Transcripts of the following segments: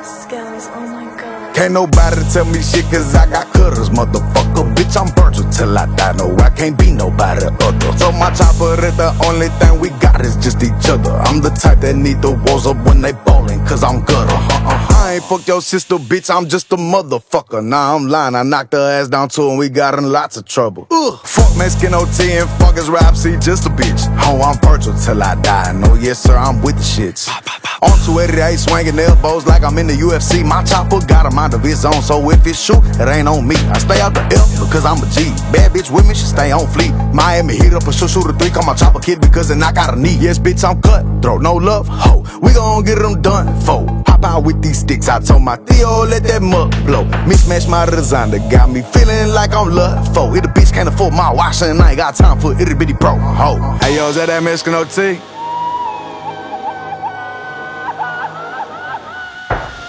oh my god. Can't nobody tell me shit cause I got cutters, motherfucker. Bitch, I'm Virgil till I die. No, I can't be nobody other. So my chopper is the only thing we got is just each other. I'm the type that need the walls up when they ballin', cause I'm gutter. Uh-uh. I ain't fuck your sister, bitch, I'm just a motherfucker. Nah, I'm lying, I knocked her ass down too and we got in lots of trouble. Ugh. Fuck Mexican OT and fuck his rap, see, just a bitch. Oh, I'm Virgil till I die. No, yes, sir, I'm with the shits. On 288, swinging elbows like I'm in the UFC. My chopper got a mind of its own, so if it's shoot, it ain't on me. I stay out the F because I'm a G. Bad bitch with me, she stay on fleet. Miami hit up a shoot, shoot a three, call my chopper kid because it knock out a knee. Yes, bitch, I'm cut. Throw no love, ho. We gon' get them done, fo. Hop out with these sticks, I told my Theo, let that mug blow. Mismatch my design that got me feeling like I'm love. If the bitch can't afford my wash, and I ain't got time for itty bitty pro, ho. Hey, yo, is that that Mexican OT?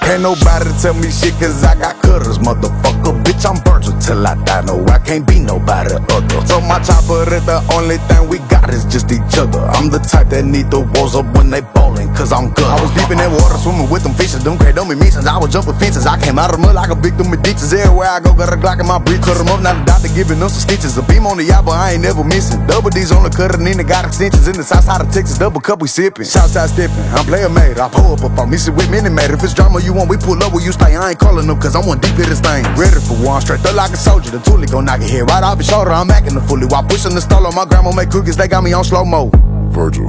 Can't nobody tell me shit cause I got cutters, motherfucker. Bitch, I'm Virgil till I die. No, I can't be nobody other. So my chopper is the only thing we got is just each other. I'm the type that need the walls up when they ballin', cause I'm good. I was deep in that water, swimming with them fishes, them great don't missions. I was jumping fences, I came out of the mud like a victim of ditches. Everywhere I go, got a Glock in my breath. Cut 'em up, now the doctor giving them some stitches. A beam on the yacht, but I ain't never missing. Double D's on the cutter, Nina got extensions in the south side of Texas. Double cup, we sippin'. Southside steppin', I'm player made. I pull up on me, sit with mini made. If it's drama you want, we pull up where you stay. I ain't calling them cause I'm one deep in this thing. Ready for one, straight up like a soldier. The toolie gon' knock it here right off his shoulder. I'm acting the fully while pushing the stall on my grandma make cookies. They got me on slow mo. Virgil,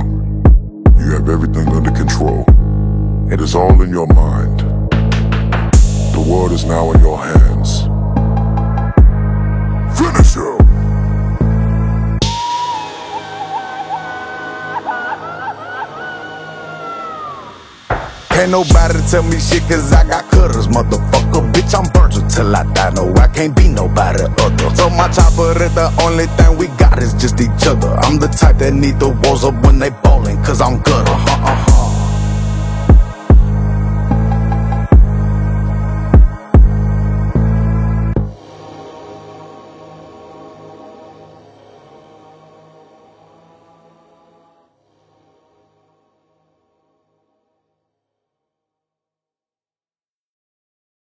you have everything under control. It is all in your mind. The world is now in your hands. Can't nobody tell me shit cause I got cutters, motherfucker. Bitch, I'm Virgil till I die. No, I can't be nobody other. So my chopper is the only thing we got is just each other. I'm the type that need the walls up when they ballin', cause I'm good.